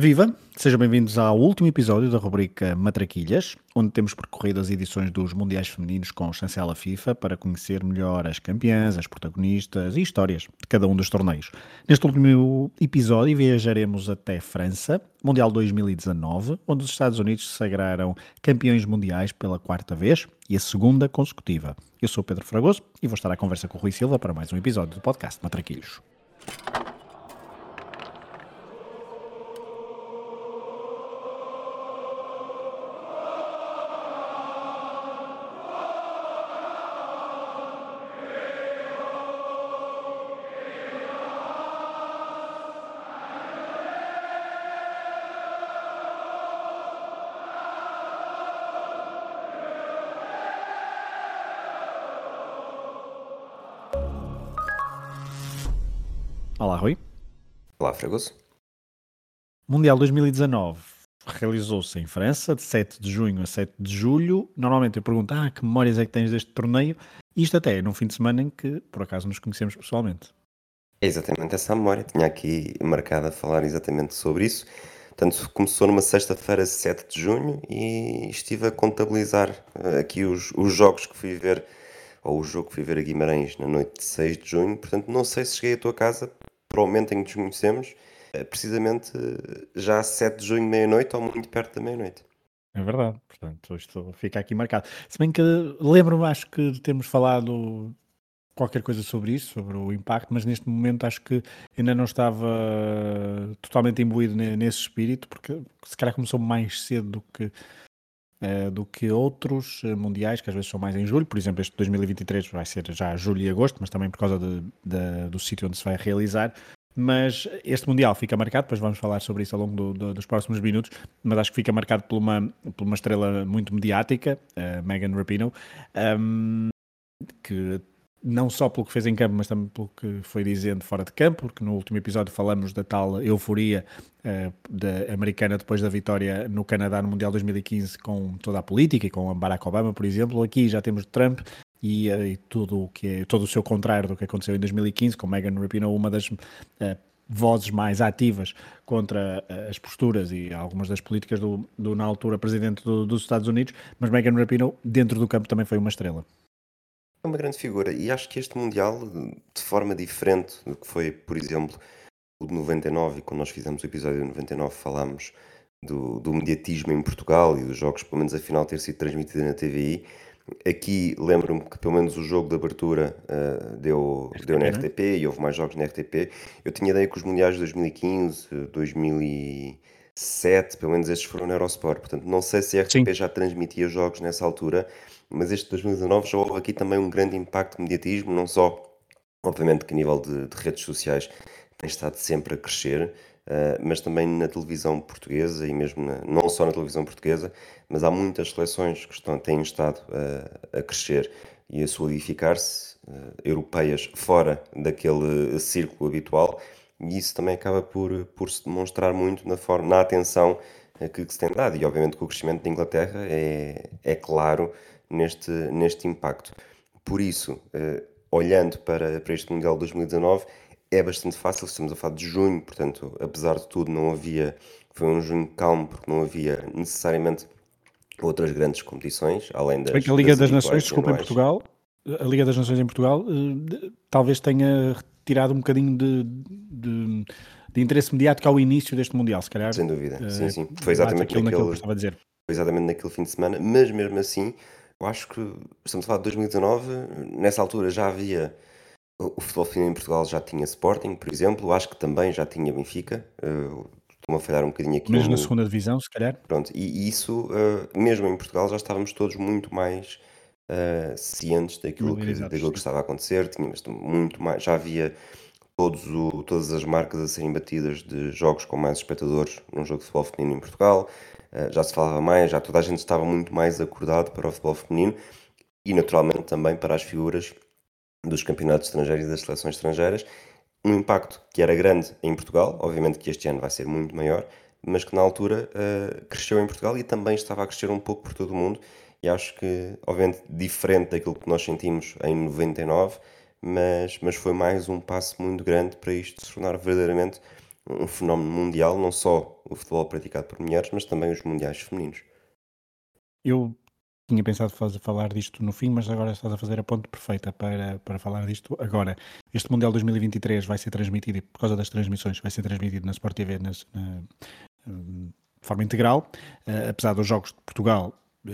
Viva! Sejam bem-vindos ao último episódio da rubrica Matraquilhas, onde temos percorrido as edições dos Mundiais Femininos com chancela FIFA para conhecer melhor as campeãs, as protagonistas e histórias de cada um dos torneios. Neste último episódio viajaremos até França, Mundial 2019, onde os Estados Unidos se sagraram campeões mundiais pela quarta vez e a segunda consecutiva. Eu sou Pedro Fragoso e vou estar à conversa com o Rui Silva para mais um episódio do podcast Matraquilhos. Olá, Fragoso. Mundial 2019 realizou-se em França, de 7 de junho a 7 de julho. Normalmente eu pergunto, ah, que memórias é que tens deste torneio? Isto até é num fim de semana em que, por acaso, nos conhecemos pessoalmente. É exatamente essa memória. Tinha aqui marcado a falar exatamente sobre isso. Portanto, começou numa sexta-feira, 7 de junho, e estive a contabilizar eh, aqui os, os jogos que fui ver, ou o jogo que fui ver a Guimarães na noite de 6 de junho. Portanto, não sei se cheguei à tua casa para o momento em que nos conhecemos, eh, precisamente eh, já 7 de junho, meia-noite, ou muito perto da meia-noite. É verdade, portanto, isto fica aqui marcado. Se bem que lembro-me, acho que temos falado qualquer coisa sobre isso, sobre o impacto, mas neste momento acho que ainda não estava totalmente imbuído nesse espírito, porque se calhar começou mais cedo do que, do que outros eh, mundiais, que às vezes são mais em julho, por exemplo, este 2023 vai ser já julho e agosto, mas também por causa de, de, do sítio onde se vai realizar. Mas este Mundial fica marcado, depois vamos falar sobre isso ao longo do, do, dos próximos minutos, mas acho que fica marcado por uma, por uma estrela muito mediática, uh, Megan Rapinoe, um, que não só pelo que fez em campo, mas também pelo que foi dizendo fora de campo, porque no último episódio falamos da tal euforia uh, da americana depois da vitória no Canadá no Mundial 2015 com toda a política e com Barack Obama, por exemplo. Aqui já temos Trump e, uh, e tudo o que é todo o seu contrário do que aconteceu em 2015, com Megan Rapinoe, uma das uh, vozes mais ativas contra as posturas e algumas das políticas do, do na altura presidente do, dos Estados Unidos, mas Megan Rapinoe dentro do campo também foi uma estrela. É uma grande figura e acho que este Mundial, de forma diferente do que foi, por exemplo, o de 99, e quando nós fizemos o episódio de 99 falámos do, do mediatismo em Portugal e dos jogos, pelo menos a final ter sido transmitida na TVI. Aqui lembro-me que pelo menos o jogo de abertura uh, deu, deu na RTP né? e houve mais jogos na RTP. Eu tinha ideia que os Mundiais de 2015, 2007, pelo menos estes foram na Eurosport. Portanto, não sei se a RTP Sim. já transmitia jogos nessa altura, mas este 2019 já houve aqui também um grande impacto de mediatismo, não só, obviamente, que a nível de, de redes sociais tem estado sempre a crescer, uh, mas também na televisão portuguesa e mesmo na, não só na televisão portuguesa, mas há muitas seleções que estão, têm estado uh, a crescer e a solidificar-se, uh, europeias fora daquele círculo habitual, e isso também acaba por, por se demonstrar muito na, forma, na atenção que, que se tem dado. E obviamente que o crescimento da Inglaterra é, é claro neste, neste impacto. Por isso, eh, olhando para, para este Mundial de 2019, é bastante fácil, estamos a falar de junho, portanto, apesar de tudo, não havia, foi um junho calmo, porque não havia necessariamente outras grandes competições, além das. a Liga das, das Nações, desculpa, em Portugal, a Liga das Nações em Portugal, eh, talvez tenha retirado um bocadinho de, de, de, interesse mediático ao início deste Mundial, se calhar. Sem dúvida, sim, sim. Foi exatamente naquele, naquele, que estava a dizer. Foi exatamente naquele fim de semana, mas mesmo assim eu acho que estamos a falar de 2019, nessa altura já havia o futebol feminino em Portugal já tinha Sporting, por exemplo, acho que também já tinha Benfica. Uh, Estou-me a falhar um bocadinho aqui. Mesmo no... na segunda divisão, se calhar. Pronto, e isso, uh, mesmo em Portugal, já estávamos todos muito mais uh, cientes daquilo que, daquilo que estava a acontecer. Tínhamos muito mais, já havia todos o, todas as marcas a serem batidas de jogos com mais espectadores num jogo de futebol feminino em Portugal. Eh, já se falava mais, já toda a gente estava muito mais acordado para o futebol feminino e naturalmente também para as figuras dos campeonatos estrangeiros e das seleções estrangeiras. Um impacto que era grande em Portugal, obviamente que este ano vai ser muito maior, mas que na altura uh, cresceu em Portugal e também estava a crescer um pouco por todo o mundo. E acho que, obviamente, diferente daquilo que nós sentimos em 99, mas, mas foi mais um passo muito grande para isto se tornar verdadeiramente um fenómeno mundial, não só o futebol praticado por mulheres, mas também os mundiais femininos. Eu tinha pensado fazer, falar disto no fim, mas agora estás a fazer a ponte perfeita para, para falar disto agora. Este Mundial 2023 vai ser transmitido, por causa das transmissões, vai ser transmitido na Sport TV nas, na, de forma integral, uh, apesar dos jogos de Portugal uh,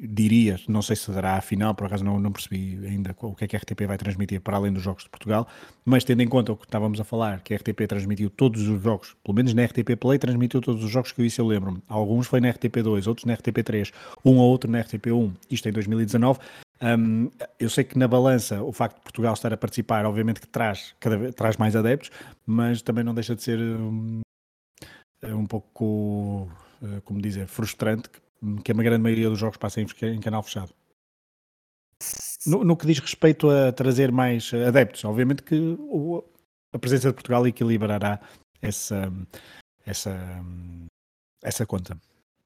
diria, não sei se dará a final, por acaso não, não percebi ainda o que é que a RTP vai transmitir para além dos jogos de Portugal, mas tendo em conta o que estávamos a falar, que a RTP transmitiu todos os jogos, pelo menos na RTP Play transmitiu todos os jogos que eu isso eu lembro-me. Alguns foi na RTP2, outros na RTP3, um ou outro na RTP1, isto em 2019. Um, eu sei que na balança o facto de Portugal estar a participar, obviamente que traz, cada vez, traz mais adeptos, mas também não deixa de ser um, um pouco, eh, como dizer, frustrante que que a grande maioria dos jogos passa em, em canal fechado. No, no, que diz respeito a trazer mais adeptos, obviamente que o, a presença de Portugal equilibrará essa, essa, essa conta.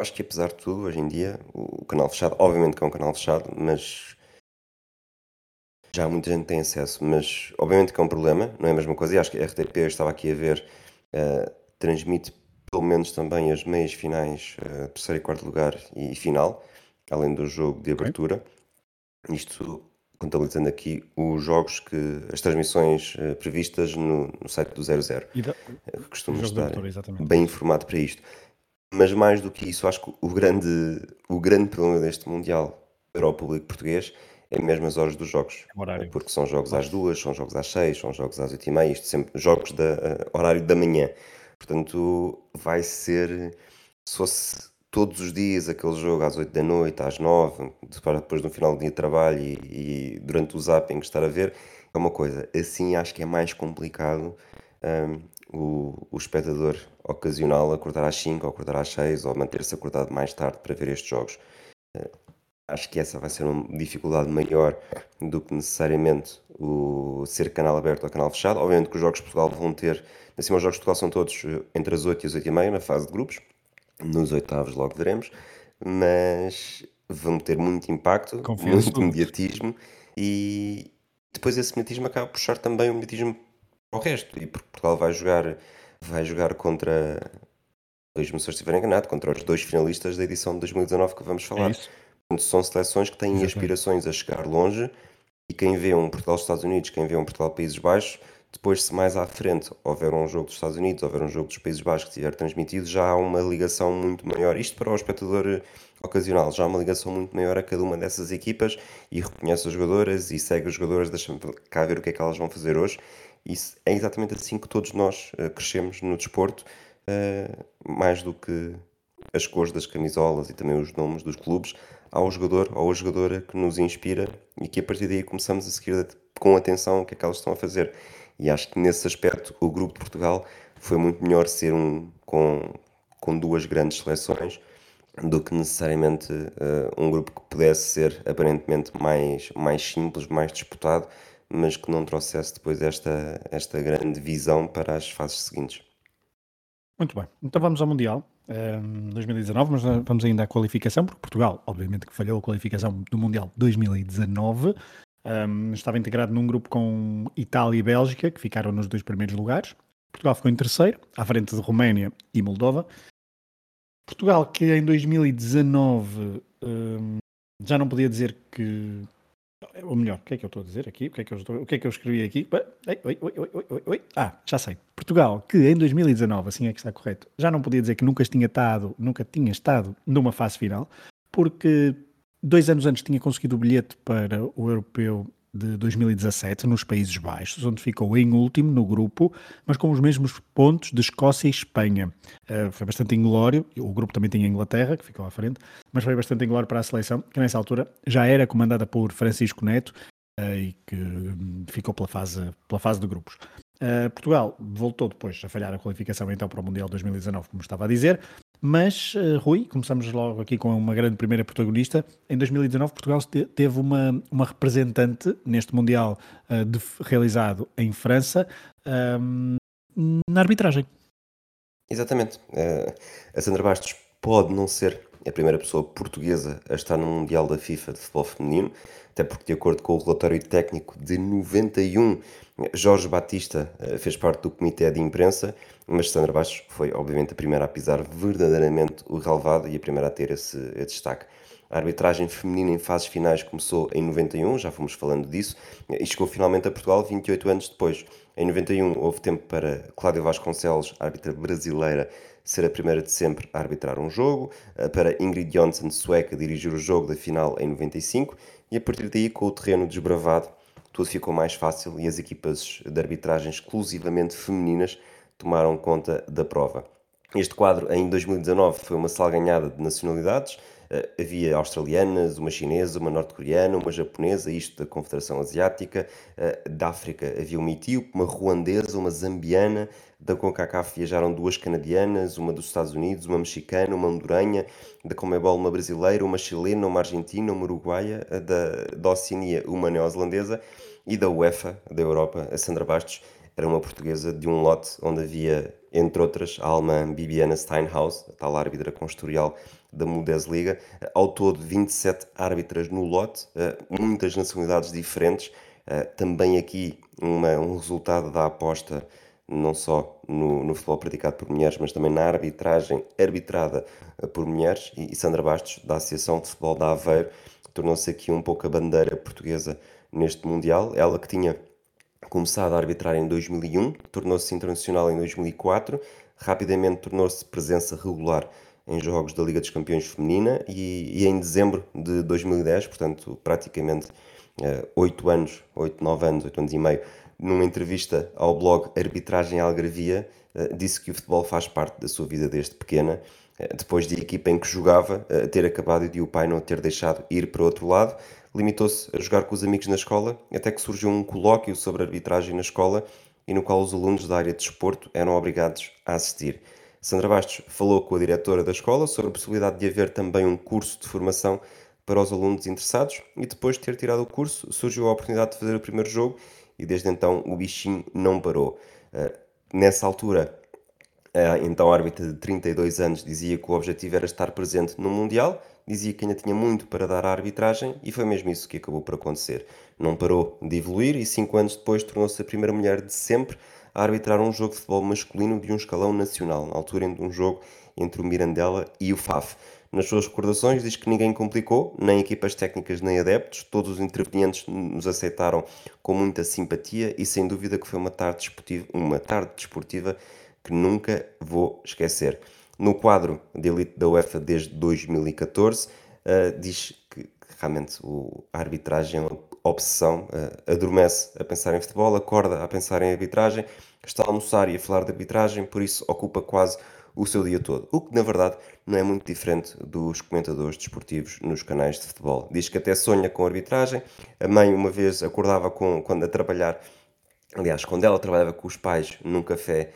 Acho que apesar de tudo, hoje em dia, o canal fechado, obviamente que é um canal fechado, mas já muita gente tem acesso, mas obviamente que é um problema, não é a mesma coisa, e acho que a RTP, eu estava aqui a ver, uh, transmite pelo menos também as meias finais, uh, terceiro e quarto lugar e final, além do jogo de abertura. Okay. Isto contabilizando aqui os jogos que as transmissões uh, previstas no, no, site do 00. E da, uh, costumo estar bem informado para isto. Mas mais do que isso, acho que o grande, o grande problema deste Mundial para o público português é mesmo as horas dos jogos. Horário. Porque são jogos às duas, são jogos às seis, são jogos às oito e meia, isto sempre jogos da uh, horário da manhã. Portanto, vai ser, se fosse todos os dias aquele jogo às 8 da noite, às 9, depois no final do dia de trabalho e, e durante o zapping estar a ver, é uma coisa. Assim acho que é mais complicado um, o, o espectador ocasional acordar às 5 ou acordar às 6 ou manter-se acordado mais tarde para ver estes jogos. Uh, acho que essa vai ser uma dificuldade maior do que necessariamente o ser canal aberto ou canal fechado. Obviamente que os jogos de Portugal vão ter Assim, os jogos de Portugal são todos eh, entre as 8 e as 8 e meia na fase de grupos. Nos oitavos logo veremos. Mas vão ter muito impacto, muito mediatismo e depois esse mediatismo acaba por puxar também o mediatismo ao resto. E porque Portugal vai jogar, vai jogar contra, se eu estiver enganado, contra os dois finalistas da edição de 2019 que vamos falar. É são seleções que têm Exatamente. aspirações a chegar longe e quem vê um Portugal-Estados Unidos, quem vê um Portugal-Países Baixos, depois, se mais à frente houver um jogo dos Estados Unidos, houver um jogo dos Países Baixos que estiver transmitido, já há uma ligação muito maior. Isto para o espectador eh, ocasional, já há uma ligação muito maior a cada uma dessas equipas e reconhece as jogadoras e segue as jogadoras, deixa-me cá ver o que é que elas vão fazer hoje. Isso é exatamente assim que todos nós uh, crescemos no desporto, uh, mais do que as cores das camisolas e também os nomes dos clubes. Há um jogador ou a jogadora que nos inspira e que a partir daí começamos a seguir com atenção o que é que elas estão a fazer. E acho que nesse aspecto o grupo de Portugal foi muito melhor ser um com, com duas grandes seleções do que necessariamente uh, um grupo que pudesse ser aparentemente mais, mais simples, mais disputado, mas que não trouxesse depois esta, esta grande visão para as fases seguintes. Muito bem, então vamos ao Mundial um, ehm, 2019, mas vamos ainda à qualificação, porque Portugal, obviamente, que falhou a qualificação do Mundial 2019, um, estava integrado num grupo com Itália e Bélgica, que ficaram nos dois primeiros lugares. Portugal ficou em terceiro, à frente de Roménia e Moldova. Portugal, que em 2019 um, já não podia dizer que. Ou melhor, o que é que eu estou a dizer aqui? O que é que eu, estou... o que é que eu escrevi aqui? Oi, oi, oi, oi, Ah, já sei. Portugal, que em 2019, assim é que está correto, já não podia dizer que nunca tinha estado, nunca tinha estado numa fase final, porque Dois anos antes tinha conseguido o bilhete para o Europeu de 2017 nos Países Baixos, onde ficou em último no grupo, mas com os mesmos pontos de Escócia e Espanha. Uh, foi bastante inglório, o grupo também tinha Inglaterra, que ficou à frente, mas foi bastante inglório para a seleção, que nessa altura já era comandada por Francisco Neto uh, e que um, ficou pela fase, pela fase de grupos. Uh, Portugal voltou depois a falhar a qualificação então para o Mundial 2019, como estava a dizer, mas, uh, Rui, começamos logo aqui com uma grande primeira protagonista. Em 2019, Portugal teve uma, uma representante neste Mundial uh, de, realizado em França um, ehm, na arbitragem. Exatamente. Uh, a Sandra Bastos pode não ser a primeira pessoa portuguesa a estar no Mundial da FIFA de Futebol Feminino, até porque, de acordo com o relatório técnico de 91, Jorge Batista eh, fez parte do comitê de imprensa, mas Sandra Bastos foi, obviamente, a primeira a pisar verdadeiramente o relevado e a primeira a ter esse destaque. A arbitragem feminina em fases finais começou em 91, já fomos falando disso, e chegou finalmente a Portugal 28 anos depois. Em 91 houve tempo para Cláudia Vasconcelos, árbitra brasileira, ser a primeira de sempre a arbitrar um jogo, eh, para Ingrid Jonsson, sueca, dirigir o jogo da final em 95 e a partir daí, com o terreno desbravado, tudo ficou mais fácil e as equipas de arbitragem exclusivamente femininas tomaram conta da prova. Este quadro, em 2019, foi uma salganhada de nacionalidades. Uh, havia australianas, uma chinesa, uma norte-coreana, uma japonesa, isto da Confederação Asiática. Uh, da África havia uma etíope, uma ruandesa, uma zambiana. Da CONCACAF viajaram duas canadianas, uma dos Estados Unidos, uma mexicana, uma honduranha. Da Comebol, uma brasileira, uma chilena, uma argentina, uma uruguaia. Da, da Oceania, uma neozelandesa. E da UEFA, da Europa, a Sandra Bastos, era uma portuguesa de um lote onde havia, entre outras, a alemã Bibiana Steinhaus, a tal árbitra com historial da Bundesliga. Ao todo, 27 árbitras no lote, eh, muitas nacionalidades diferentes. Eh, também aqui uma, um resultado da aposta não só no, no, futebol praticado por mulheres, mas também na arbitragem arbitrada eh, por mulheres. E, e Sandra Bastos, da Associação de Futebol da Aveiro, tornou-se aqui um pouco a bandeira portuguesa neste Mundial. Ela que tinha começado a arbitrar em 2001, tornou-se internacional em 2004, rapidamente tornou-se presença regular em jogos da Liga dos Campeões Feminina e, e em dezembro de 2010, portanto praticamente uh, 8 anos, 8, 9 anos, 8 anos e meio, numa entrevista ao blog Arbitragem Algarvia, uh, disse que o futebol faz parte da sua vida desde pequena, uh, depois de a equipa em que jogava ter acabado e de o pai não ter deixado ir para outro lado, limitou-se a jogar com os amigos na escola, até que surgiu um colóquio sobre arbitragem na escola e no qual os alunos da área de desporto eram obrigados a assistir. Sandra Bastos falou com a diretora da escola sobre a possibilidade de haver também um curso de formação para os alunos interessados e depois de ter tirado o curso surgiu a oportunidade de fazer o primeiro jogo e desde então o bichinho não parou. Uh, nessa altura, a então árbitra de 32 anos dizia que o objetivo era estar presente no Mundial dizia que ainda tinha muito para dar à arbitragem e foi mesmo isso que acabou por acontecer. Não parou de evoluir e cinco anos depois tornou-se a primeira mulher de sempre a arbitrar um jogo de futebol masculino de um escalão nacional, na altura de um jogo entre o Mirandela e o FAF. Nas suas recordações diz que ninguém complicou, nem equipas técnicas nem adeptos, todos os intervenientes nos aceitaram com muita simpatia e sem dúvida que foi uma tarde uma tarde desportiva que nunca vou esquecer. No quadro de elite da UEFA desde 2014, uh, eh, diz que, realmente o, a arbitragem é uma obsessão, uh, adormece a pensar em futebol, acorda a pensar em arbitragem, está a almoçar e a falar de arbitragem, por isso ocupa quase o seu dia todo. O que, na verdade, não é muito diferente dos comentadores desportivos nos canais de futebol. Diz que até sonha com arbitragem. A mãe, uma vez, acordava com, quando a trabalhar, aliás, quando ela trabalhava com os pais num café,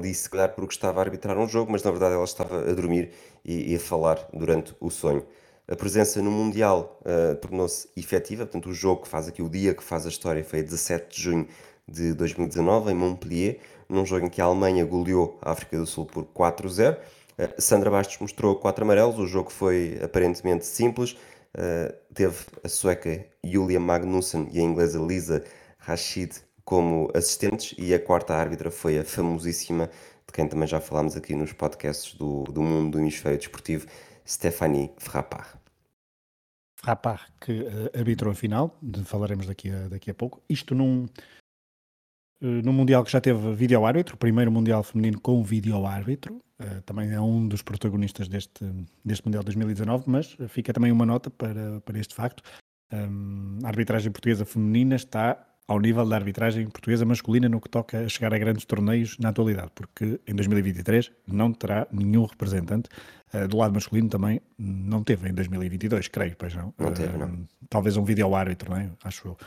ele disse, se calhar, porque estava a arbitrar um jogo, mas na verdade ela estava a dormir e, e a falar durante o sonho. A presença no Mundial uh, tornou-se efetiva, portanto, o jogo que faz aqui, o dia que faz a história, foi a 17 de junho de 2019, em Montpellier, num jogo em que a Alemanha goleou a África do Sul por 4-0. Uh, eh, Sandra Bastos mostrou quatro amarelos, o jogo foi aparentemente simples. Uh, teve a sueca Julia Magnussen e a inglesa Lisa Rashid como assistentes e a quarta árbitra foi a famosíssima, de quem também já falámos aqui nos podcasts do, do mundo do hemisfério desportivo, Stephanie Frappard. Frappard, que uh, arbitrou a final, falaremos daqui a, daqui a pouco. Isto num, uh, num Mundial que já teve vídeo-árbitro, o primeiro Mundial feminino com vídeo-árbitro, uh, também é um dos protagonistas deste, deste Mundial 2019, mas fica também uma nota para, para este facto. Um, a arbitragem portuguesa feminina está ao nível da arbitragem portuguesa masculina no que toca a chegar a grandes torneios na atualidade, porque em 2023 não terá nenhum representante. Uh, do lado masculino também não teve em 2022, creio, pois não. Não teve, não. Uh, talvez um vídeo árbitro, não é? acho eu.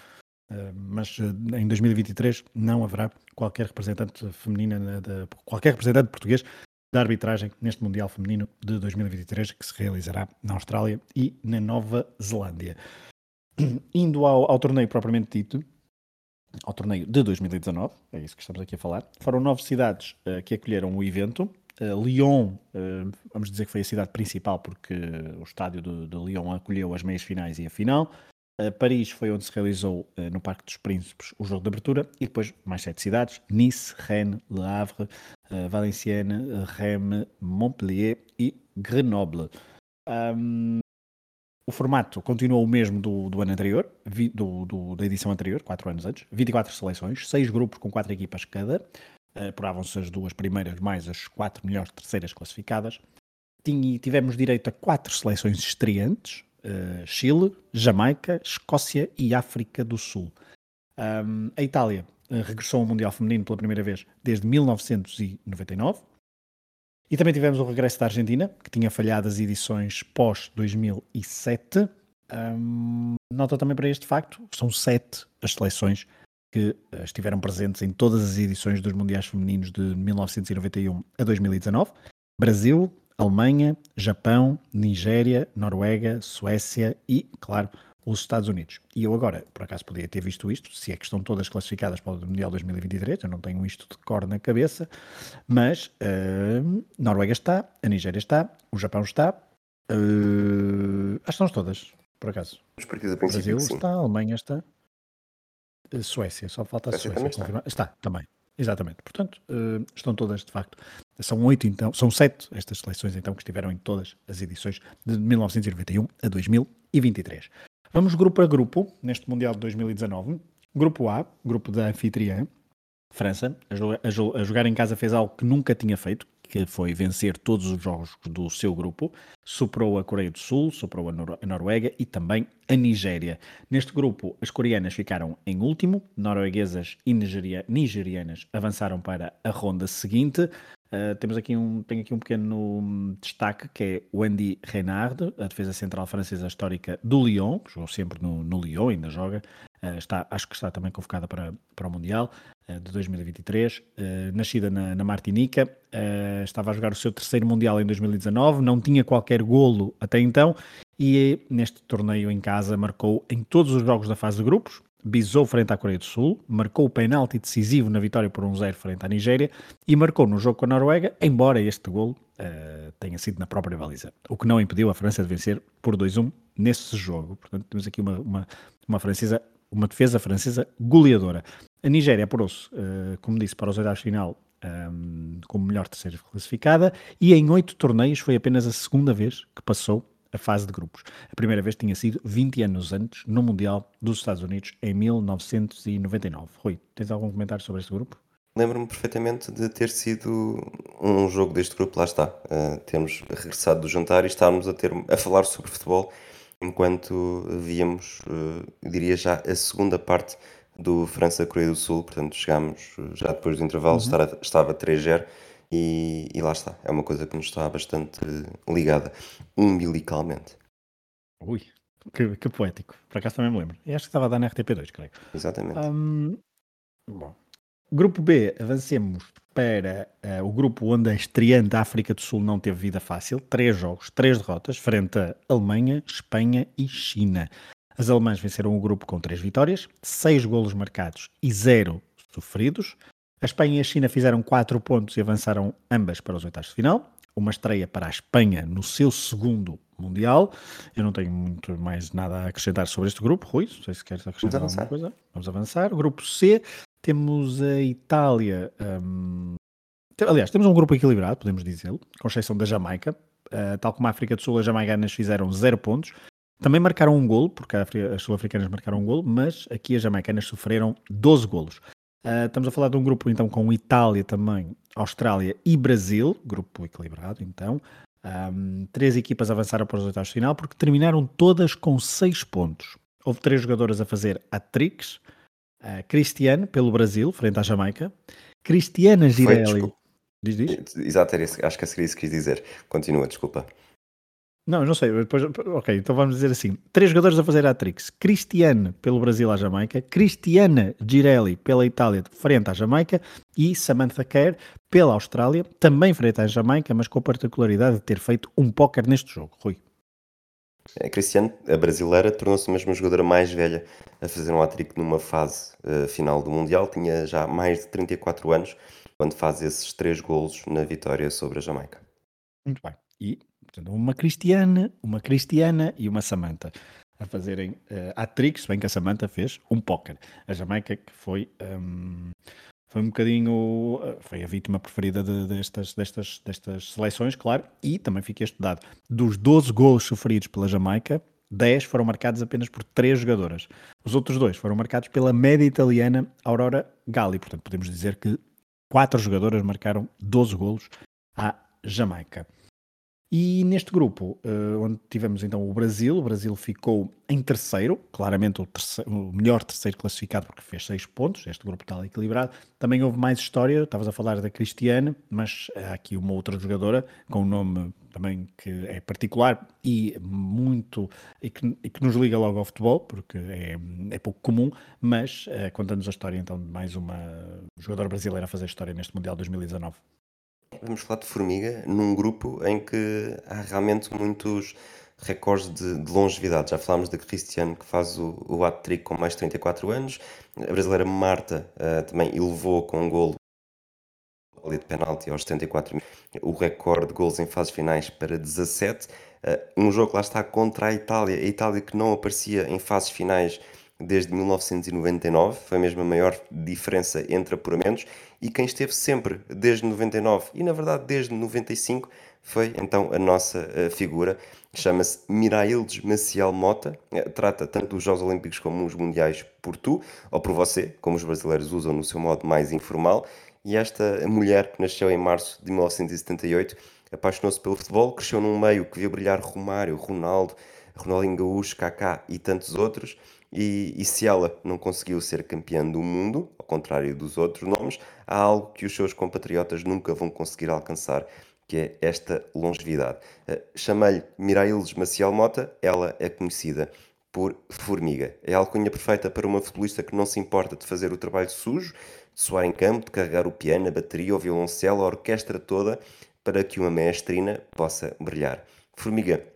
Uh, mas em 2023 não haverá qualquer representante feminina, de, qualquer representante português da arbitragem neste Mundial Feminino de 2023 que se realizará na Austrália e na Nova Zelândia. Indo ao, ao torneio propriamente dito, ao torneio de 2019, é isso que estamos aqui a falar. Foram nove cidades uh, que acolheram o evento, Lyon, vamos dizer que foi a cidade principal, porque o estádio de, de Lyon acolheu as meias finais e a final. Paris foi onde se realizou no Parque dos Príncipes o jogo de abertura e depois mais sete cidades: Nice, Rennes, Le Havre, Valenciennes, Reims, Montpellier e Grenoble. Um, o formato continuou o mesmo do, do ano anterior, vi, do, do, da edição anterior, quatro anos antes. 24 seleções, seis grupos com quatro equipas cada. Apuravam-se as duas primeiras mais as quatro melhores terceiras classificadas. Tinha, tivemos direito a quatro seleções estreantes: uh, Chile, Jamaica, Escócia e África do Sul. Um, a Itália uh, regressou ao Mundial Feminino pela primeira vez desde 1999. E também tivemos o regresso da Argentina, que tinha falhado as edições pós-2007. Um, nota também para este facto, são sete as seleções que eh, estiveram presentes em todas as edições dos Mundiais Femininos de 1991 a 2019. Brasil, Alemanha, Japão, Nigéria, Noruega, Suécia e, claro, os Estados Unidos. E eu agora, por acaso, podia ter visto isto, se é que estão todas classificadas para o Mundial 2023, eu não tenho isto de cor na cabeça, mas uh, Noruega está, a Nigéria está, o Japão está, uh, acho que estão todas, por acaso. Os partidos a Brasil está, a Alemanha está, a Suécia, só falta a Suécia. Está. está. também. Exatamente. Portanto, uh, estão todas de facto. São oito, então, são sete estas seleções então que estiveram em todas as edições de 1991 a 2023. Vamos grupo a grupo, neste Mundial de 2019. Grupo A, grupo da anfitriã, França, a, a jogar em casa fez algo que nunca tinha feito, que foi vencer todos os jogos do seu grupo, superou a Coreia do Sul, superou a, Nor a Noruega e também a Nigéria. Neste grupo, as coreanas ficaram em último, norueguesas e nigeria nigerianas avançaram para a ronda seguinte. Uh, temos aqui um, tenho aqui um pequeno destaque que é o Andy Renard, a defesa central francesa histórica do Lyon, que jogou sempre no, no Lyon, ainda joga, uh, está, acho que está também convocada para, para o Mundial uh, de 2023, nascida na, na Martinica, estava a jogar o seu terceiro Mundial em 2019, não tinha qualquer golo até então e neste torneio em casa marcou em todos os jogos da fase de grupos, bisou frente à Coreia do Sul, marcou o penalti decisivo na vitória por 1-0 frente à Nigéria e marcou no jogo com a Noruega, embora este gol uh, tenha sido na própria baliza, o que não impediu a França de vencer por 2-1 nesse jogo. Portanto, temos aqui uma, uma, uma, francesa, uma defesa francesa goleadora. A Nigéria apurou-se, uh, como disse, para os oitavos de final um, ehm, como melhor terceira classificada e em oito torneios foi apenas a segunda vez que passou a fase de grupos. A primeira vez tinha sido 20 anos antes, no Mundial dos Estados Unidos, em 1999. Rui, tens algum comentário sobre este grupo? Lembro-me perfeitamente de ter sido um jogo deste grupo, lá está. Uh, termos regressado do jantar e estarmos a, ter, a falar sobre futebol enquanto víamos, uh, diria já, a segunda parte do França-Coreia do Sul. Portanto, chegámos já depois do intervalo, uhum. estava, estava 3-0 e, e lá está, é uma coisa que nos está bastante ligada, umbilicalmente. Ui, que, que poético. Por acaso também me lembro. E acho que estava a dar na RTP2, creio. Exatamente. Um, bom. Grupo B, avancemos para uh, o grupo onde a estreante África do Sul não teve vida fácil. Três jogos, três derrotas, frente a Alemanha, Espanha e China. As alemãs venceram o grupo com três vitórias, seis golos marcados e zero sofridos. A Espanha e a China fizeram 4 pontos e avançaram ambas para os oitavos de final. Uma estreia para a Espanha no seu segundo Mundial. Eu não tenho muito mais nada a acrescentar sobre este grupo. Rui, não sei se queres acrescentar alguma coisa. Vamos avançar. Grupo C, temos a Itália. Um... Aliás, temos um grupo equilibrado, podemos dizê-lo, com exceção da Jamaica. Uh, tal como a África do Sul, as jamaicanas fizeram 0 pontos. Também marcaram um golo, porque as sul-africanas marcaram um golo, mas aqui as jamaicanas sofreram 12 golos. Uh, estamos a falar de um grupo então com Itália também, Austrália e Brasil, grupo equilibrado então. Um, três equipas avançaram para os oitavos de final porque terminaram todas com seis pontos. Houve três jogadoras a fazer hat-tricks. Uh, Cristiane, pelo Brasil, frente à Jamaica. Cristiana Girelli. Diz, diz? Exato, acho que é isso que quis dizer. Continua, desculpa. Não, não sei. Depois, ok, então vamos dizer assim: três jogadores a fazer hat-tricks: Cristiane pelo Brasil à Jamaica, Cristiana Girelli pela Itália frente à Jamaica e Samantha Kerr pela Austrália, também frente à Jamaica, mas com a particularidade de ter feito um póquer neste jogo. Rui. A Cristiane, a brasileira, tornou-se mesmo a jogadora mais velha a fazer um hat-trick numa fase uh, final do Mundial. Tinha já mais de 34 anos quando faz esses três golos na vitória sobre a Jamaica. Muito bem. E uma Cristiana, uma Cristiana e uma Samantha a fazerem uh, hat-tricks, bem que a Samantha fez um póquer. A Jamaica que foi um, foi um bocadinho eh, foi a vítima preferida de, destas, destas, destas seleções, claro, e também fiquei estudado. Dos 12 gols sofridos pela Jamaica, 10 foram marcados apenas por 3 jogadoras. Os outros dois foram marcados pela média italiana Aurora Gali. Portanto, podemos dizer que 4 jogadoras marcaram 12 golos à Jamaica. E neste grupo, uh, onde tivemos então o Brasil, o Brasil ficou em terceiro, claramente o, terceiro, o, melhor terceiro classificado porque fez seis pontos, este grupo está equilibrado. Também houve mais história, estavas a falar da Cristiane, mas há aqui uma outra jogadora com um nome também que é particular e muito, e que, e que nos liga logo ao futebol, porque é, é pouco comum, mas uh, conta-nos a história então de mais uma jogadora brasileira a fazer história neste Mundial 2019. Vamos falar de Formiga num grupo em que há realmente muitos recordes de, de longevidade. Já falámos da Cristiano, que faz o, o hat-trick com mais de 34 anos. A brasileira Marta uh, também elevou com um golo de penalti aos 74 o recorde de gols em fases finais para 17. Uh, um jogo lá está contra a Itália. A Itália que não aparecia em fases finais desde 1999, foi mesmo a maior diferença entre apuramentos, e quem esteve sempre desde 99 e na verdade desde 95 foi então a nossa uh, figura, chama-se Miraildes Maciel Mota, uh, trata tanto os Jogos Olímpicos como os Mundiais por tu, ou por você, como os brasileiros usam no seu modo mais informal, e esta mulher que nasceu em março de 1978 apaixonou-se pelo futebol, cresceu num meio que via brilhar Romário, Ronaldo, Ronaldinho Gaúcho, Kaká e tantos outros, e, e, se ela não conseguiu ser campeã do mundo, ao contrário dos outros nomes, há algo que os seus compatriotas nunca vão conseguir alcançar, que é esta longevidade. Uh, Chamei-lhe Mirailes Maciel Mota, ela é conhecida por Formiga. É a alcunha perfeita para uma futebolista que não se importa de fazer o trabalho sujo, de soar em campo, de carregar o piano, a bateria, o violoncelo, a orquestra toda, para que uma maestrina possa brilhar. Formiga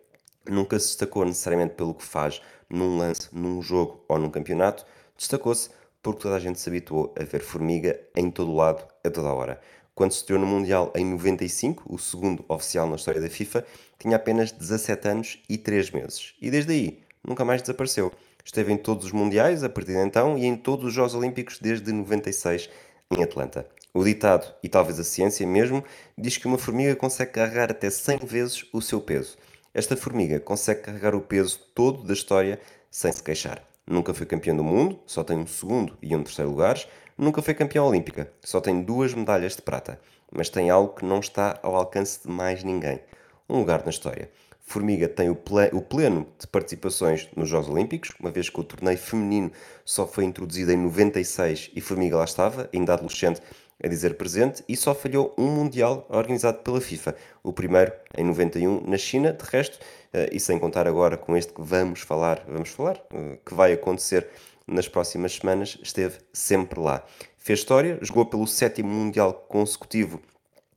nunca se destacou necessariamente pelo que faz num lance, num jogo ou num campeonato, destacou-se porque toda a gente se habituou a ver Formiga em todo lado, a toda hora. Quando se estreou no Mundial em 95, o segundo oficial na história da FIFA, tinha apenas 17 anos e 3 meses. E desde aí, nunca mais desapareceu. Esteve em todos os Mundiais a partir de então e em todos os Jogos Olímpicos desde 96 em Atlanta. O ditado, e talvez a ciência mesmo, diz que uma formiga consegue carregar até 100 vezes o seu peso. Esta formiga consegue carregar o peso todo da história sem se queixar. Nunca foi campeão do mundo, só tem um segundo e um terceiro lugares. Nunca foi campeão olímpica, só tem duas medalhas de prata. Mas tem algo que não está ao alcance de mais ninguém: um lugar na história. Formiga tem o pleno de participações nos Jogos Olímpicos, uma vez que o torneio feminino só foi introduzido em 96 e Formiga lá estava, ainda adolescente, a dizer presente e só falhou um Mundial organizado pela FIFA, o primeiro em 91 na China, de resto, eh, e sem contar agora com este que vamos falar, vamos falar, eh, que vai acontecer nas próximas semanas, esteve sempre lá. Fez história, jogou pelo sétimo Mundial consecutivo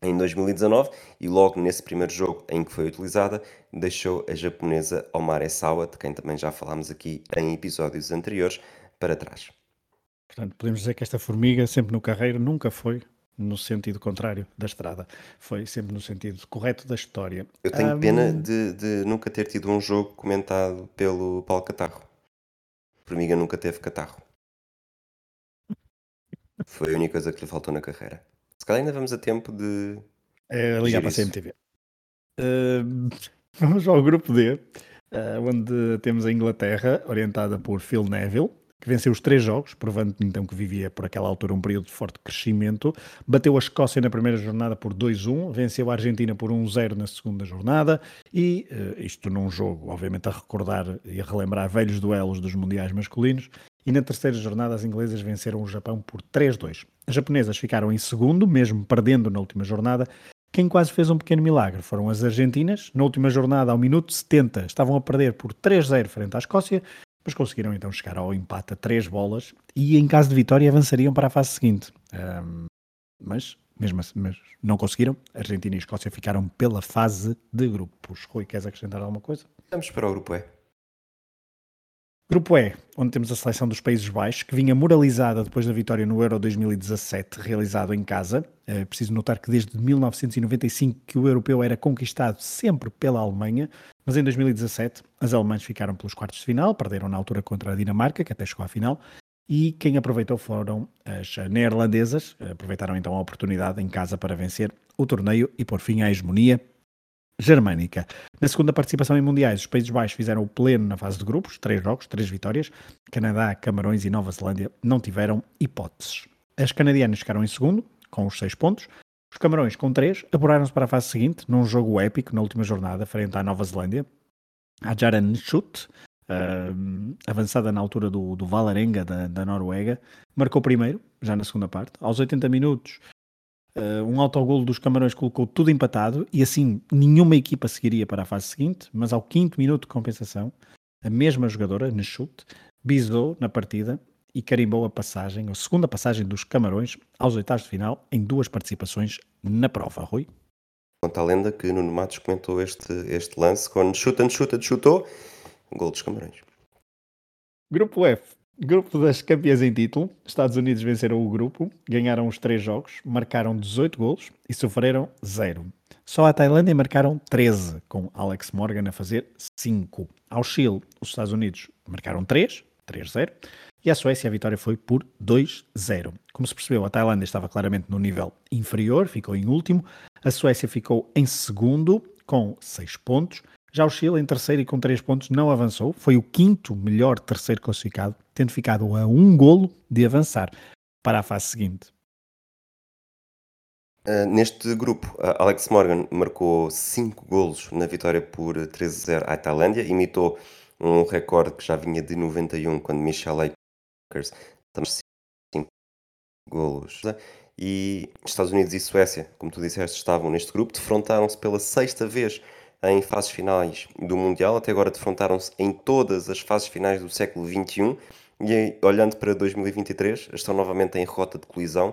em 2019 e logo nesse primeiro jogo em que foi utilizada, deixou a japonesa Omar Esawa, de quem também já falámos aqui em episódios anteriores, para trás. Portanto, podemos dizer que esta formiga, sempre no carreiro, nunca foi no sentido contrário da estrada. Foi sempre no sentido correto da história. Eu tenho um... pena de, de, nunca ter tido um jogo comentado pelo Paulo Catarro. Formiga nunca teve catarro. Foi a única coisa que lhe faltou na carreira. Se calhar ainda vamos a tempo de. É, ligar para a CMTV. Uh, vamos ao grupo D, uh, onde temos a Inglaterra, orientada por Phil Neville que venceu os três jogos, provando então que vivia por aquela altura um período de forte crescimento. Bateu a Escócia na primeira jornada por 2-1, venceu a Argentina por 1-0 na segunda jornada e uh, isto num jogo, obviamente, a recordar e a relembrar velhos duelos dos mundiais masculinos. E na terceira jornada as inglesas venceram o Japão por 3-2. As japonesas ficaram em segundo, mesmo perdendo na última jornada. Quem quase fez um pequeno milagre foram as argentinas. Na última jornada, ao minuto 70, estavam a perder por 3-0 frente à Escócia mas conseguiram então chegar ao empate a três bolas e em caso de vitória avançariam para a fase seguinte. Um, mas, mesmo assim, mas não conseguiram. Argentina e Escócia ficaram pela fase de grupos. Rui, queres acrescentar alguma coisa? Vamos para o grupo E. Grupo E, onde temos a seleção dos Países Baixos, que vinha moralizada depois da vitória no Euro 2017, realizado em casa. É preciso notar que desde 1995 que o europeu era conquistado sempre pela Alemanha, mas em 2017 as alemãs ficaram pelos quartos de final, perderam na altura contra a Dinamarca, que até chegou à final, e quem aproveitou foram as neerlandesas, aproveitaram então a oportunidade em casa para vencer o torneio e pôr fim à hegemonia germânica. Na segunda participação em mundiais, os Países Baixos fizeram o pleno na fase de grupos, três jogos, três vitórias. Canadá, Camarões e Nova Zelândia não tiveram hipóteses. As canadianas ficaram em segundo, com os seis pontos. Os Camarões, com três, apuraram-se para a fase seguinte, num jogo épico na última jornada, frente à Nova Zelândia. A Jaran Schutt, uh, avançada na altura do, do Valarenga, da, da Noruega, marcou primeiro, já na segunda parte. Aos 80 minutos, Uh, um autogolo dos Camarões colocou tudo empatado e assim nenhuma equipa seguiria para a fase seguinte, mas ao quinto minuto de compensação, a mesma jogadora, Nechute, bisou na partida e carimbou a passagem, a segunda passagem dos Camarões aos oitavos de final em duas participações na prova. Rui? Conta a lenda que Nuno Matos comentou este, este lance quando chuta, chuta, chutou, gol dos Camarões. Grupo F, Grupo das campeãs em título. Estados Unidos venceram o grupo, ganharam os três jogos, marcaram 18 golos e sofreram zero. Só a Tailândia marcaram 13, com Alex Morgan a fazer 5. Ao Chile, os Estados Unidos marcaram 3, 3-0. E a Suécia a vitória foi por 2-0. Como se percebeu, a Tailândia estava claramente no nível inferior, ficou em último. A Suécia ficou em segundo, com 6 pontos. Já o Chile, em terceiro e com 3 pontos, não avançou. Foi o quinto melhor terceiro classificado, tendo ficado a um golo de avançar para a fase seguinte. Uh, neste grupo, Alex Morgan marcou 5 golos na vitória por 13-0 à Tailândia, imitou um recorde que já vinha de 91, quando Michel Lakers também 5 golos. E Estados Unidos e Suécia, como tu disseste, estavam neste grupo, defrontaram-se pela sexta vez em fases finais do Mundial, até agora defrontaram-se em todas as fases finais do século XXI e olhando para 2023 estão novamente em rota de colisão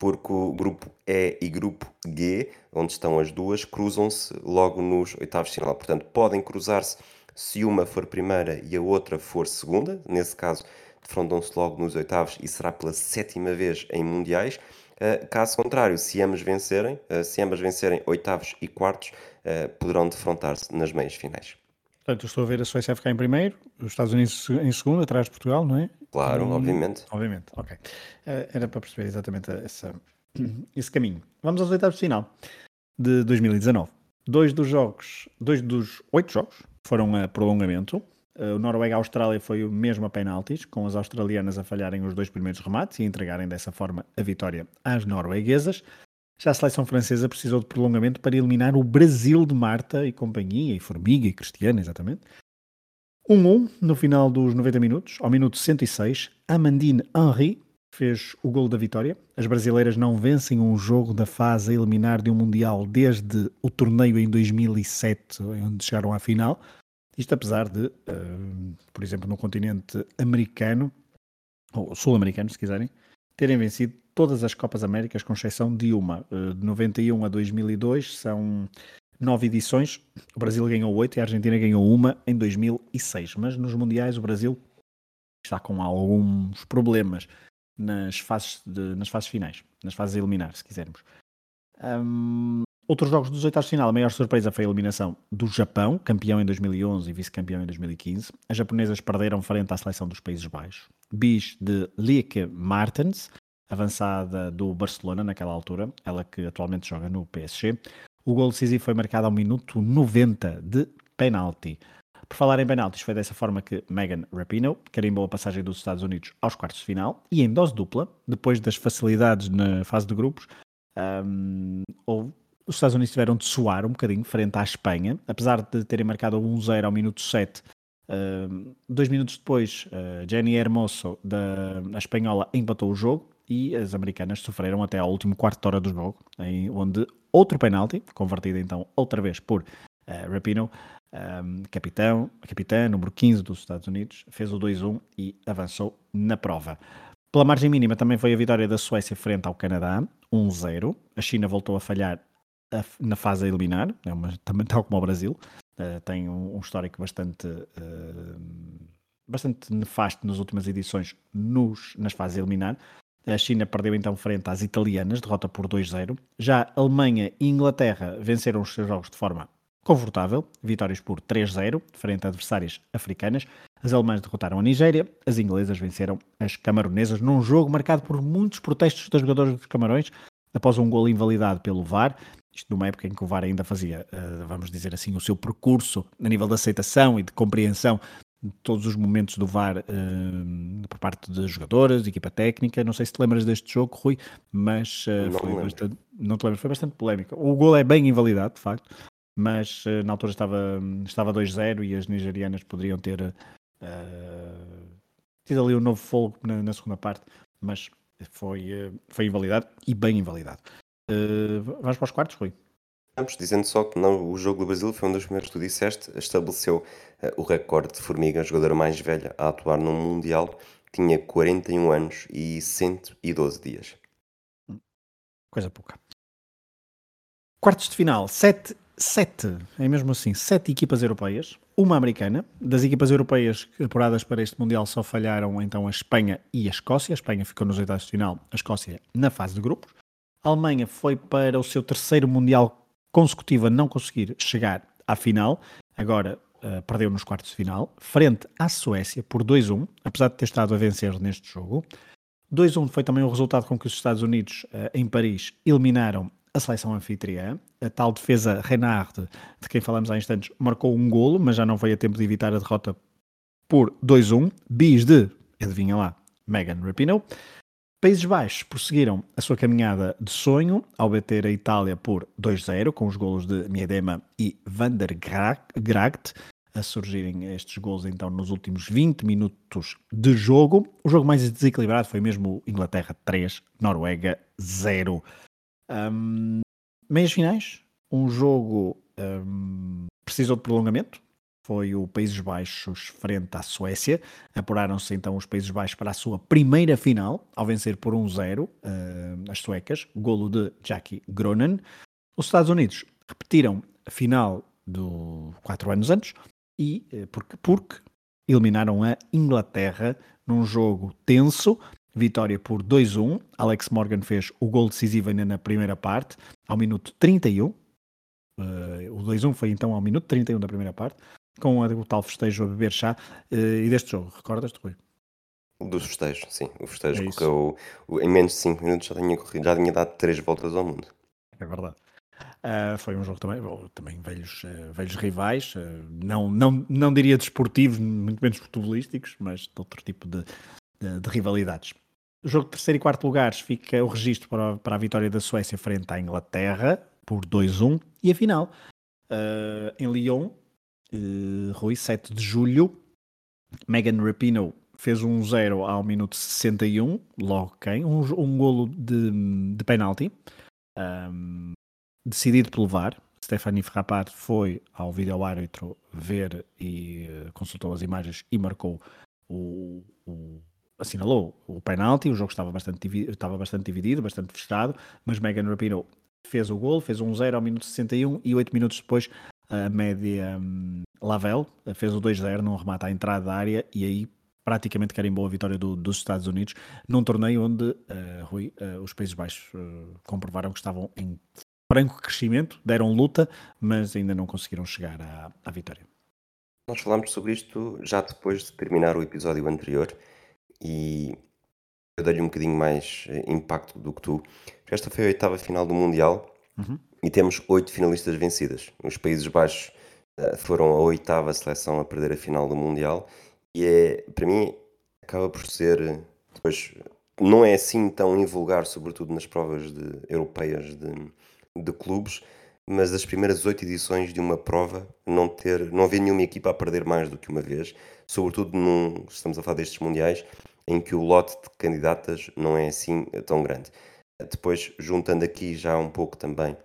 porque o grupo E e grupo G, onde estão as duas, cruzam-se logo nos oitavos de final. Portanto, podem cruzar-se se uma for primeira e a outra for segunda. Nesse caso, defrontam-se logo nos oitavos e será pela sétima vez em mundiais. Uh, caso contrário, se ambas vencerem, uh, se ambas vencerem oitavos e quartos, uh, poderão defrontar-se nas meias finais. Portanto, estou a ver a Suécia a ficar em primeiro, os Estados Unidos em segundo, atrás de Portugal, não é? Claro, um, obviamente. Obviamente, ok. era para perceber exatamente essa, esse caminho. Vamos aos oitavos de final de 2019. Dois dos jogos, dois dos oito jogos foram a prolongamento. O Noruega-Austrália foi o mesmo a penaltis, com as australianas a falharem os dois primeiros remates e entregarem dessa forma a vitória às norueguesas. Já a seleção francesa precisou de prolongamento para eliminar o Brasil de Marta e companhia, e Formiga e Cristiana, exatamente. 1-1 no final dos 90 minutos, ao minuto 106, Amandine Henry fez o gol da vitória. As brasileiras não vencem um jogo da fase a eliminar de um Mundial desde o torneio em 2007, onde chegaram à final. Isto apesar de, uh, por exemplo, no continente americano, ou sul-americano, se quiserem, terem vencido todas as Copas Américas, com exceção de uma. Uh, de 91 a 2002 são nove edições. O Brasil ganhou oito e a Argentina ganhou uma em 2006. Mas nos Mundiais o Brasil está com alguns problemas nas fases, de, nas fases finais, nas fases a eliminar, se quisermos. Um, Outros jogos dos oitavos de final, a maior surpresa foi a eliminação do Japão, campeão em 2011 e vice-campeão em 2015. As japonesas perderam frente à seleção dos Países Baixos. Bis de Lieke Martens, avançada do Barcelona naquela altura, ela que atualmente joga no PSG. O gol decisivo foi marcado ao minuto 90 de penalti. Por falar em penaltis, foi dessa forma que Megan Rapinoe carimbou a passagem dos Estados Unidos aos quartos de final e em dose dupla, depois das facilidades na fase de grupos, um, houve os Estados Unidos tiveram de suar um bocadinho frente à Espanha, apesar de terem marcado 1-0 ao minuto 7. Uh, dois minutos depois, uh, Jenny Hermoso, da a espanhola, empatou o jogo e as americanas sofreram até ao último quarto de hora do jogo, em, onde outro penalti, convertido então outra vez por uh, Rapino, um, capitão, capitã número 15 dos Estados Unidos, fez o 2-1 e avançou na prova. Pela margem mínima também foi a vitória da Suécia frente ao Canadá, 1-0. A China voltou a falhar na fase a eliminar, é uma, também tal como o Brasil, uh, tem um, um, histórico bastante uh, bastante nefasto nas últimas edições nos, nas fases eliminar. A China perdeu então frente às italianas, derrota por 2-0. Já Alemanha e Inglaterra venceram os seus jogos de forma confortável, vitórias por 3-0 frente a adversárias africanas. As alemãs derrotaram a Nigéria, as inglesas venceram as camaronesas num jogo marcado por muitos protestos das jogadoras dos Camarões após um gol invalidado pelo VAR. Isto numa época em que o VAR ainda fazia, eh, vamos dizer assim, o seu percurso a nível de aceitação e de compreensão de todos os momentos do VAR uh, por parte de jogadoras, de equipa técnica. Não sei se te lembras deste jogo, Rui, mas uh, foi bastante, não te lembras, foi bastante polémico. O gol é bem invalidado, de facto, mas na altura estava, estava 2-0 e as nigerianas poderiam ter uh, tido ali um novo fogo na, na segunda parte, mas foi, foi invalidado e bem invalidado. Uh, vamos para os quartos, Rui? Vamos dizendo só que não, o jogo do Brasil foi um dos primeiros que tu disseste, estabeleceu o recorde de Formiga, a jogadora mais velha a atuar num Mundial, tinha 41 anos e 112 dias. Coisa pouca. Quartos de final, 7 sete, é mesmo assim, sete equipas europeias, uma americana. Das equipas europeias apuradas para este Mundial só falharam então a Espanha e a Escócia. A Espanha ficou nos oitavos de final, a Escócia na fase de grupos. A Alemanha foi para o seu terceiro Mundial consecutivo a não conseguir chegar à final. Agora uh, perdeu nos quartos de final, frente à Suécia por 2-1, apesar de ter estado a vencer neste jogo. 2-1 foi também o resultado com que os Estados Unidos, uh, em Paris, eliminaram a seleção anfitriã. A tal defesa Renard, de quem falamos há instantes, marcou um golo, mas já não veio a tempo de evitar a derrota por 2-1. Bis de, adivinha lá, Megan Rapinoe. Países Baixos prosseguiram a sua caminhada de sonho ao bater a Itália por 2-0, com os golos de Miedema e Van der Gracht a surgirem estes golos então nos últimos 20 minutos de jogo. O jogo mais desequilibrado foi mesmo Inglaterra 3, Noruega 0. Um, meias finais, um jogo um, precisou de prolongamento. Foi o Países Baixos frente à Suécia. Apuraram-se então os Países Baixos para a sua primeira final, ao vencer por 1-0 uh, as suecas, golo de Jackie Gronen. Os Estados Unidos repetiram a final do quatro anos antes e uh, porque, porque eliminaram a Inglaterra num jogo tenso, Vitória por 2-1. Alex Morgan fez o gol decisivo ainda na primeira parte, ao minuto 31. Uh, eh, o 2-1 foi então ao minuto 31 da primeira parte, com o tal festejo a beber chá. Uh, e deste jogo, recordas-te, Rui? Dos festejos, sim. O festejo é correu em menos de 5 minutos, já tinha, corrido, já tinha dado 3 voltas ao mundo. É verdade. Uh, foi um jogo também, também velhos, uh, velhos rivais, uh, não, não, não diria desportivos, muito menos futebolísticos, mas de outro tipo de, de, de rivalidades. O jogo de terceiro e quarto lugares fica o registro para, para a vitória da Suécia frente à Inglaterra por 2-1 e a final uh, em Lyon, uh, Rui, 7 de julho, Megan Rapinoe fez um 0 ao minuto 61, logo quem? Um, um golo de, de penalti, um, decidido pelo VAR. Stephanie Frappart foi ao vídeo árbitro ver e uh, consultou as imagens e marcou o, o assinalou o penalti, o jogo estava bastante, estava bastante dividido, bastante fechado, mas Megan Rapinoe fez o gol, fez um 0 ao minuto 61 e 8 minutos depois a média um, Lavelle fez o 2-0 num remate à entrada da área e aí praticamente carimbou a vitória do, dos Estados Unidos num torneio onde uh, Rui, uh, os Países Baixos uh, comprovaram que estavam em franco crescimento, deram luta, mas ainda não conseguiram chegar à, à vitória. Nós falámos sobre isto já depois de terminar o episódio anterior e eu dei-lhe um bocadinho mais eh, impacto do que tu. Esta foi a oitava final do Mundial uhum. E temos oito finalistas vencidas. Os Países Baixos uh, foram a oitava seleção a perder a final do Mundial e é, para mim, acaba por ser, depois, não é assim tão invulgar, sobretudo nas provas de, europeias de, de clubes, mas as primeiras oito edições de uma prova não ter, não haver nenhuma equipa a perder mais do que uma vez, sobretudo num, estamos a falar destes mundiais, em que o lote de candidatas não é assim tão grande. Depois, juntando aqui já um pouco também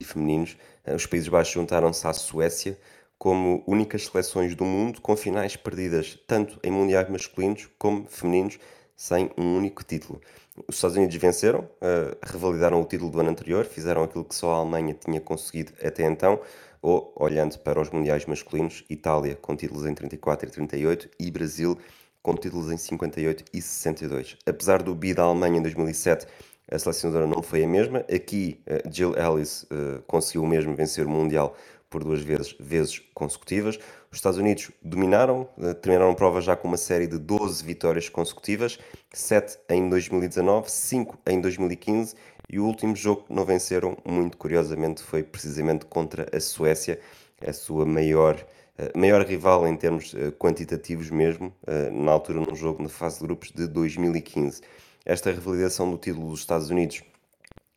e femininos, eh, os Países Baixos juntaram-se à Suécia como únicas seleções do mundo com finais perdidas tanto em mundiais masculinos como femininos sem um único título. Os Estados Unidos venceram, uh, revalidaram o título do ano anterior, fizeram aquilo que só a Alemanha tinha conseguido até então. ou olhando para os mundiais masculinos, Itália com títulos em 34 e 38 e Brasil com títulos em 58 e 62. Apesar do bi da Alemanha em 2007, a selecionadora não foi a mesma. Aqui, eh, Jill Ellis uh, conseguiu mesmo vencer o Mundial por duas vezes, vezes consecutivas. Os Estados Unidos dominaram, uh, terminaram a prova já com uma série de 12 vitórias consecutivas, 7 em 2019, 5 em 2015 e o último jogo que não venceram, muito curiosamente, foi precisamente contra a Suécia, a sua maior maior rival em termos quantitativos mesmo, na altura num jogo na fase de grupos de 2015. Esta revalidação do título dos Estados Unidos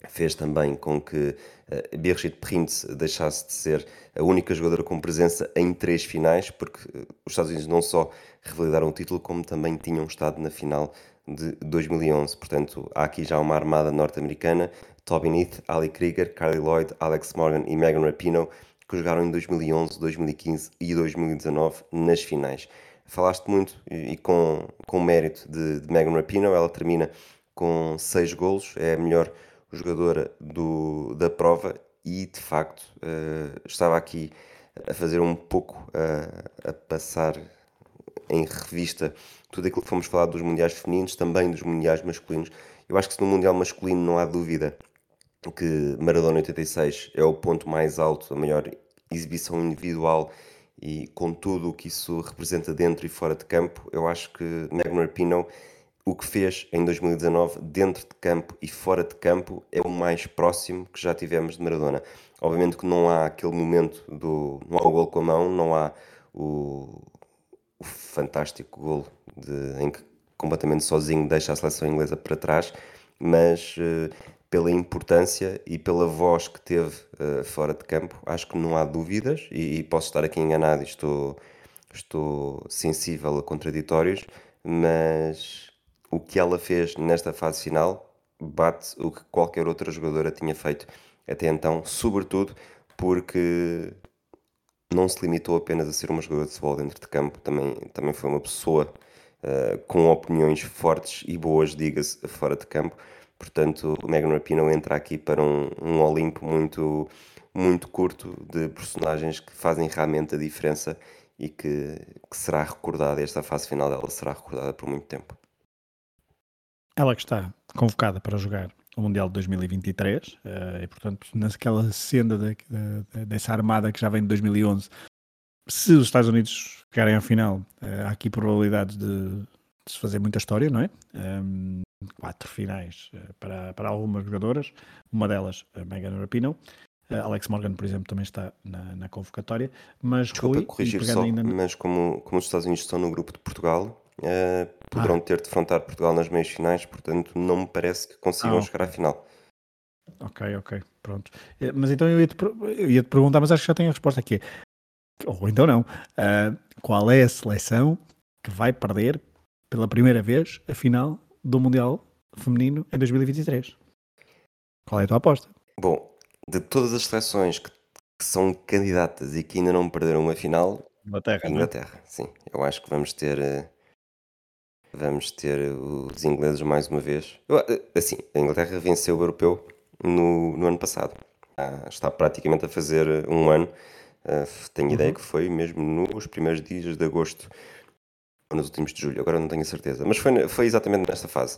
fez também com que uh, Birgit Prinz deixasse de ser a única jogadora com presença em três finais, porque os Estados Unidos não só revalidaram o título, como também tinham estado na final de 2011. Portanto, há aqui já uma armada norte-americana, Toby Neath, Ali Krieger, Carly Lloyd, Alex Morgan e Megan Rapinoe, que jogaram em 2011, 2015 e 2019 nas finais. Falaste muito e com, com mérito de, de Megan Rapinoe, ela termina com 6 golos, é a melhor jogadora do, da prova e de facto uh, estava aqui a fazer um pouco uh, a passar em revista tudo aquilo que fomos falar dos mundiais femininos, também dos mundiais masculinos. Eu acho que no mundial masculino não há dúvida que Maradona 86 é o ponto mais alto, a maior exibição individual e com tudo o que isso representa dentro e fora de campo, eu acho que Megan Rapinoe, o que fez em 2019 dentro de campo e fora de campo é o mais próximo que já tivemos de Maradona. Obviamente que não há aquele momento do não há o gol com a mão, não há o, o fantástico gol de, em que completamente sozinho deixa a seleção inglesa para trás, mas uh, pela importância e pela voz que teve uh, fora de campo, acho que não há dúvidas, e, e, posso estar aqui enganado e estou, estou sensível a contraditórios, mas o que ela fez nesta fase final bate o que qualquer outra jogadora tinha feito até então, sobretudo porque não se limitou apenas a ser uma jogadora de futebol dentro de campo, também, também foi uma pessoa uh, com opiniões fortes e boas, diga-se, fora de campo. Portanto, o Megan Rapinoe entra aqui para um, um Olimpo muito, muito curto de personagens que fazem realmente a diferença e que, que será recordada, esta fase final dela será recordada por muito tempo. Ela que está convocada para jogar o Mundial de 2023 eh, e, portanto, naquela senda de, de, dessa armada que já vem de 2011, se os Estados Unidos chegarem ao final, eh, há aqui probabilidades de, de se fazer muita história, não é? Um, quatro finais uh, para, para algumas jogadoras, uma delas, a Megan Rapinoe. Uh, Alex Morgan, por exemplo, também está na, na convocatória. Mas Desculpa Rui, corrigir só, ainda... mas como, como os Estados Unidos estão no grupo de Portugal, uh, poderão ah. ter de defrontar Portugal nas meias finais, portanto não me parece que consigam ah, okay. chegar à final. Ok, ok, pronto. Mas então eu ia-te ia -te perguntar, mas acho que já tenho a resposta aqui. Ou então não. Uh, qual é a seleção que vai perder pela primeira vez a final do Mundial Feminino em 2023. Qual é a tua aposta? Bom, de todas as seleções que, que são candidatas e que ainda não perderam uma final, Inglaterra, é? Inglaterra, sim. Eu acho que vamos ter eh, vamos ter os ingleses mais uma vez. Eh, assim, a Inglaterra venceu o europeu no, no ano passado. Ah, está praticamente a fazer um ano. Uh, tenho uhum. ideia que foi mesmo nos primeiros dias de agosto ou nos últimos de julho, agora não tenho a certeza, mas foi, foi exatamente nesta fase.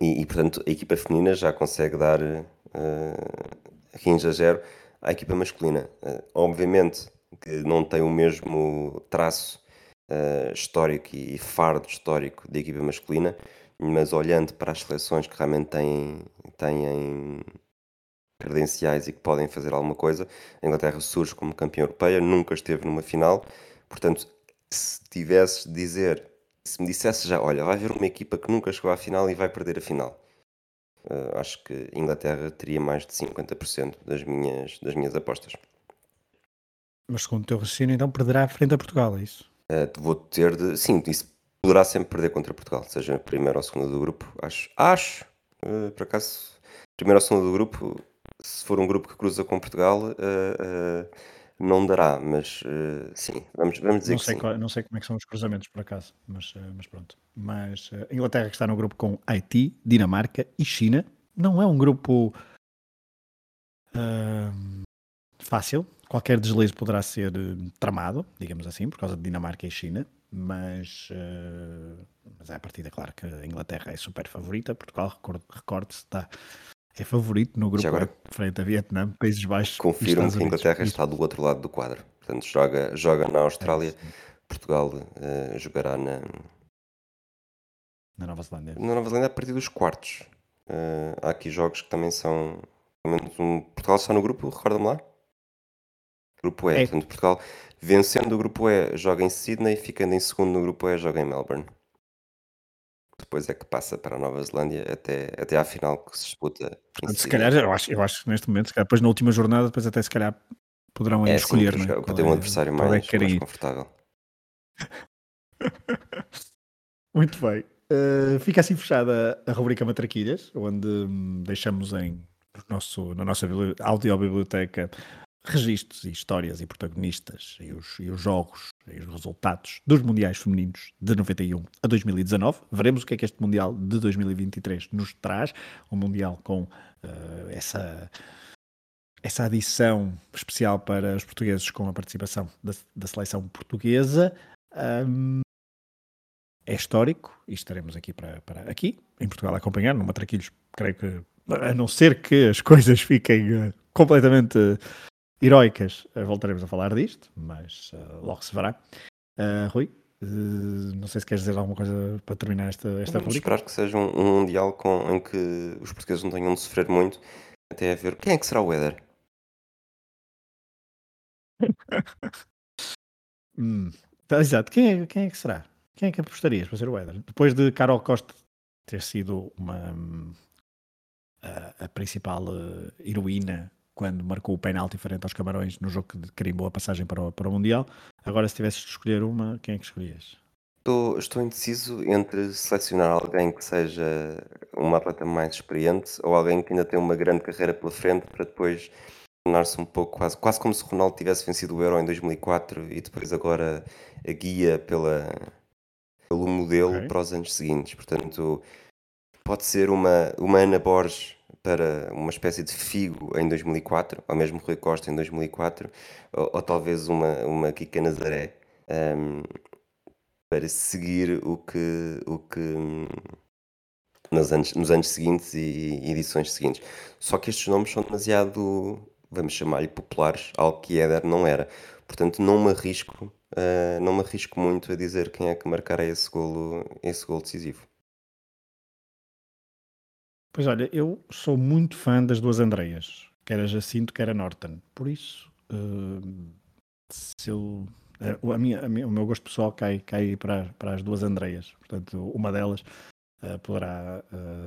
E, e, portanto a equipa feminina já consegue dar uh, a zero à equipa masculina. Uh, obviamente que não tem o mesmo traço uh, histórico e fardo histórico da equipa masculina, mas olhando para as seleções que realmente têm, têm credenciais e que podem fazer alguma coisa, a Inglaterra surge como campeã europeia, nunca esteve numa final, portanto se tivesses de dizer, se me dissesse já, olha, vai haver uma equipa que nunca chegou à final e vai perder a final. Uh, acho que Inglaterra teria mais de 50% das minhas, das minhas apostas. Mas segundo o teu raciocínio, então perderá frente a Portugal, é isso? Uh, vou ter de. Sim, isso poderá sempre perder contra Portugal, seja a primeira ou a segunda do grupo. Acho, acho uh, por acaso, primeira ou segunda do grupo, se for um grupo que cruza com Portugal, não dará, mas uh, sim, vamos, vamos dizer não que sei sim. Qual, não sei como é que são os cruzamentos por acaso, mas, uh, mas pronto. Mas uh, Inglaterra que está no grupo com Haiti, Dinamarca e China, não é um grupo fácil, qualquer deslize poderá ser tramado, digamos assim, por causa de Dinamarca e China, mas, mas é a partida, claro que a Inglaterra é super favorita, Portugal, recorde-se, está é favorito no grupo agora, frente a Vietnã, Países Baixos. Confirmo que a Inglaterra está do outro lado do quadro. Portanto, joga, joga na Austrália, é Portugal uh, jogará na, na Nova Zelândia. Na Nova Zelândia a partir dos quartos. Uh, há aqui jogos que também são. Pelo menos um, Portugal está no grupo, recorda-me lá? Grupo E. É. Portanto, Portugal vencendo o grupo E joga em Sydney, ficando em segundo no grupo E joga em Melbourne. Depois é que passa para a Nova Zelândia até, até à final que se disputa. Portanto, se calhar, eu acho, eu acho que neste momento, se calhar, depois na última jornada, depois até se calhar poderão é, escolher. Sim, para, é? ter um é adversário mais, é mais confortável. Muito bem. Uh, fica assim fechada a rubrica Matraquilhas, onde hum, deixamos em nosso, na nossa audiobiblioteca registros e histórias e protagonistas e os, e os jogos os resultados dos Mundiais Femininos de 91 a 2019. Veremos o que é que este Mundial de 2023 nos traz. Um Mundial com uh, essa, essa adição especial para os portugueses com a participação da, da seleção portuguesa. Um, é histórico e estaremos aqui para, para aqui, em Portugal, a acompanhar, no Matraquilhos, creio que, a não ser que as coisas fiquem uh, completamente heroicas, uh, voltaremos a falar disto, mas logo se verá. Rui, não sei se queres dizer alguma coisa para terminar esta, esta Vamos esperar que seja um, um Mundial com, em que os portugueses não tenham de sofrer muito, até a ver quem é que será o Éder. hum, tá, exato, quem é, quem é que será? Quem é que apostarias para ser o Éder? Depois de Carol Costa ter sido uma a, a principal uh, heroína quando marcou o penalti frente aos Camarões no jogo que carimbou a passagem para o, para o Mundial. Agora, se tivesses de escolher uma, quem é que escolhias? Estou, estou indeciso entre selecionar alguém que seja uma atleta mais experiente ou alguém que ainda tem uma grande carreira pela frente para depois tornar-se um pouco quase, quase como se Ronaldo tivesse vencido o Euro em 2004 e depois agora a guia pela, pelo modelo okay. para os anos seguintes. Portanto, pode ser uma, uma Ana Borges para uma espécie de Figo em 2004, ou mesmo Rui Costa em 2004, ou, ou talvez uma, uma Kika Nazaré, um, para seguir o que, o que nos, anos, nos anos seguintes e edições seguintes. Só que estes nomes são demasiado, vamos chamar-lhe populares, algo que Éder não era. Portanto, não me arrisco Uh, não me arrisco muito a dizer quem é que marcará esse golo, esse golo decisivo. Pois olha, eu sou muito fã das duas Andreias, quer a Jacinto, quer a Norton. Por isso, uh, se eu, uh, a minha, a minha, o meu gosto pessoal cai, cai para, para as duas Andreias. Portanto, uma delas poderá,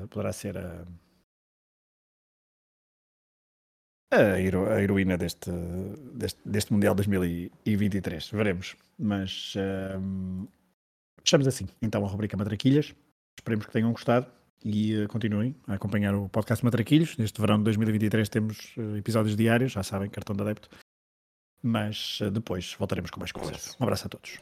poderá ser a a, hero, a heroína deste, deste, deste Mundial 2023. Veremos. Mas fechamos assim. Então a rubrica Matraquilhas. Esperemos que tenham gostado e uh, continuem a acompanhar o podcast Matraquilhos. Neste verão de 2023 temos uh, episódios diários, já sabem, cartão de adepto. Mas uh, depois voltaremos com mais coisas. Um abraço a todos.